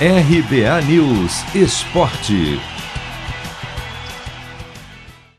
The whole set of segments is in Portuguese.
RBA News Esporte.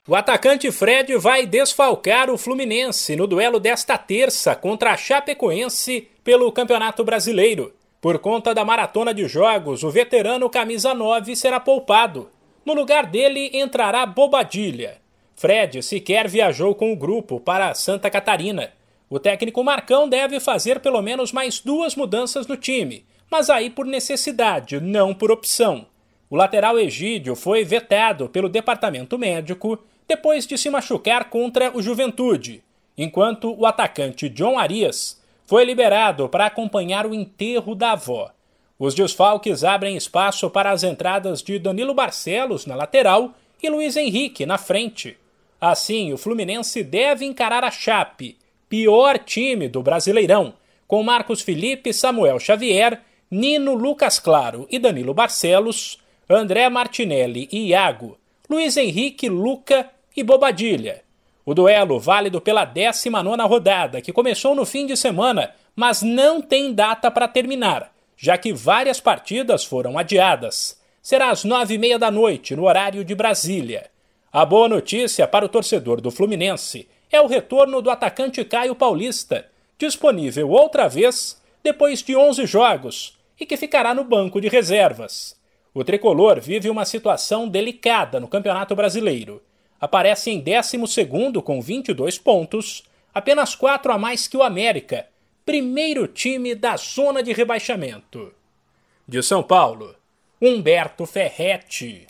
O atacante Fred vai desfalcar o Fluminense no duelo desta terça contra a Chapecoense pelo Campeonato Brasileiro. Por conta da maratona de jogos, o veterano camisa 9 será poupado. No lugar dele entrará Bobadilha. Fred sequer viajou com o grupo para Santa Catarina. O técnico Marcão deve fazer pelo menos mais duas mudanças no time mas aí por necessidade, não por opção. O lateral Egídio foi vetado pelo departamento médico depois de se machucar contra o Juventude, enquanto o atacante John Arias foi liberado para acompanhar o enterro da avó. Os desfalques abrem espaço para as entradas de Danilo Barcelos na lateral e Luiz Henrique na frente. Assim, o Fluminense deve encarar a Chape, pior time do Brasileirão, com Marcos Felipe, Samuel Xavier Nino Lucas Claro e Danilo Barcelos, André Martinelli e Iago, Luiz Henrique, Luca e Bobadilha. O duelo válido pela 19 rodada, que começou no fim de semana, mas não tem data para terminar, já que várias partidas foram adiadas. Será às nove e meia da noite, no horário de Brasília. A boa notícia para o torcedor do Fluminense é o retorno do atacante Caio Paulista, disponível outra vez depois de 11 jogos e que ficará no banco de reservas. O tricolor vive uma situação delicada no Campeonato Brasileiro. Aparece em 12 com 22 pontos, apenas 4 a mais que o América, primeiro time da zona de rebaixamento. De São Paulo, Humberto Ferretti.